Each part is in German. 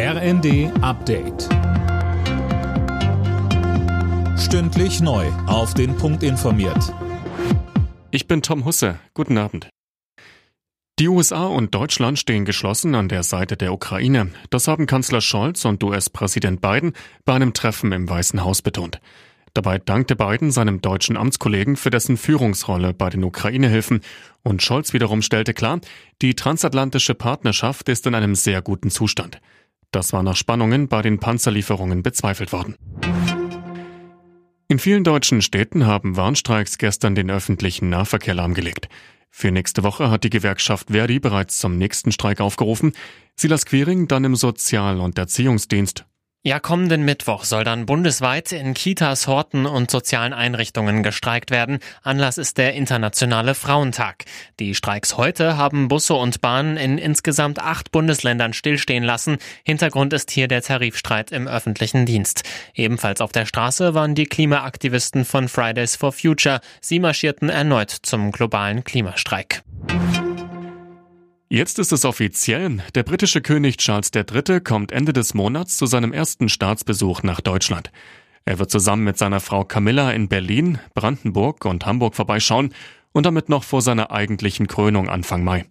RND Update. Stündlich neu. Auf den Punkt informiert. Ich bin Tom Husse. Guten Abend. Die USA und Deutschland stehen geschlossen an der Seite der Ukraine. Das haben Kanzler Scholz und US-Präsident Biden bei einem Treffen im Weißen Haus betont. Dabei dankte Biden seinem deutschen Amtskollegen für dessen Führungsrolle bei den Ukraine-Hilfen und Scholz wiederum stellte klar, die transatlantische Partnerschaft ist in einem sehr guten Zustand. Das war nach Spannungen bei den Panzerlieferungen bezweifelt worden. In vielen deutschen Städten haben Warnstreiks gestern den öffentlichen Nahverkehr lahmgelegt. Für nächste Woche hat die Gewerkschaft Verdi bereits zum nächsten Streik aufgerufen. Silas Quering dann im Sozial- und Erziehungsdienst ja, kommenden Mittwoch soll dann bundesweit in Kitas, Horten und sozialen Einrichtungen gestreikt werden. Anlass ist der Internationale Frauentag. Die Streiks heute haben Busse und Bahnen in insgesamt acht Bundesländern stillstehen lassen. Hintergrund ist hier der Tarifstreit im öffentlichen Dienst. Ebenfalls auf der Straße waren die Klimaaktivisten von Fridays for Future. Sie marschierten erneut zum globalen Klimastreik. Jetzt ist es offiziell. Der britische König Charles III. kommt Ende des Monats zu seinem ersten Staatsbesuch nach Deutschland. Er wird zusammen mit seiner Frau Camilla in Berlin, Brandenburg und Hamburg vorbeischauen und damit noch vor seiner eigentlichen Krönung Anfang Mai.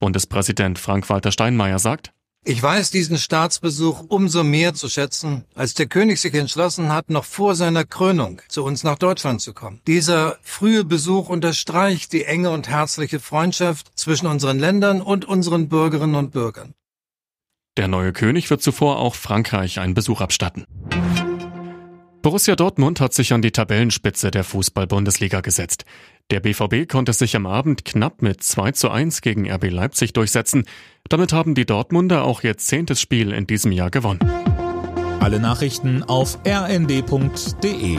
Bundespräsident Frank-Walter Steinmeier sagt, ich weiß diesen Staatsbesuch umso mehr zu schätzen, als der König sich entschlossen hat, noch vor seiner Krönung zu uns nach Deutschland zu kommen. Dieser frühe Besuch unterstreicht die enge und herzliche Freundschaft zwischen unseren Ländern und unseren Bürgerinnen und Bürgern. Der neue König wird zuvor auch Frankreich einen Besuch abstatten. Borussia Dortmund hat sich an die Tabellenspitze der Fußball-Bundesliga gesetzt. Der BVB konnte sich am Abend knapp mit 2 zu 1 gegen RB Leipzig durchsetzen. Damit haben die Dortmunder auch ihr zehntes Spiel in diesem Jahr gewonnen. Alle Nachrichten auf rnd.de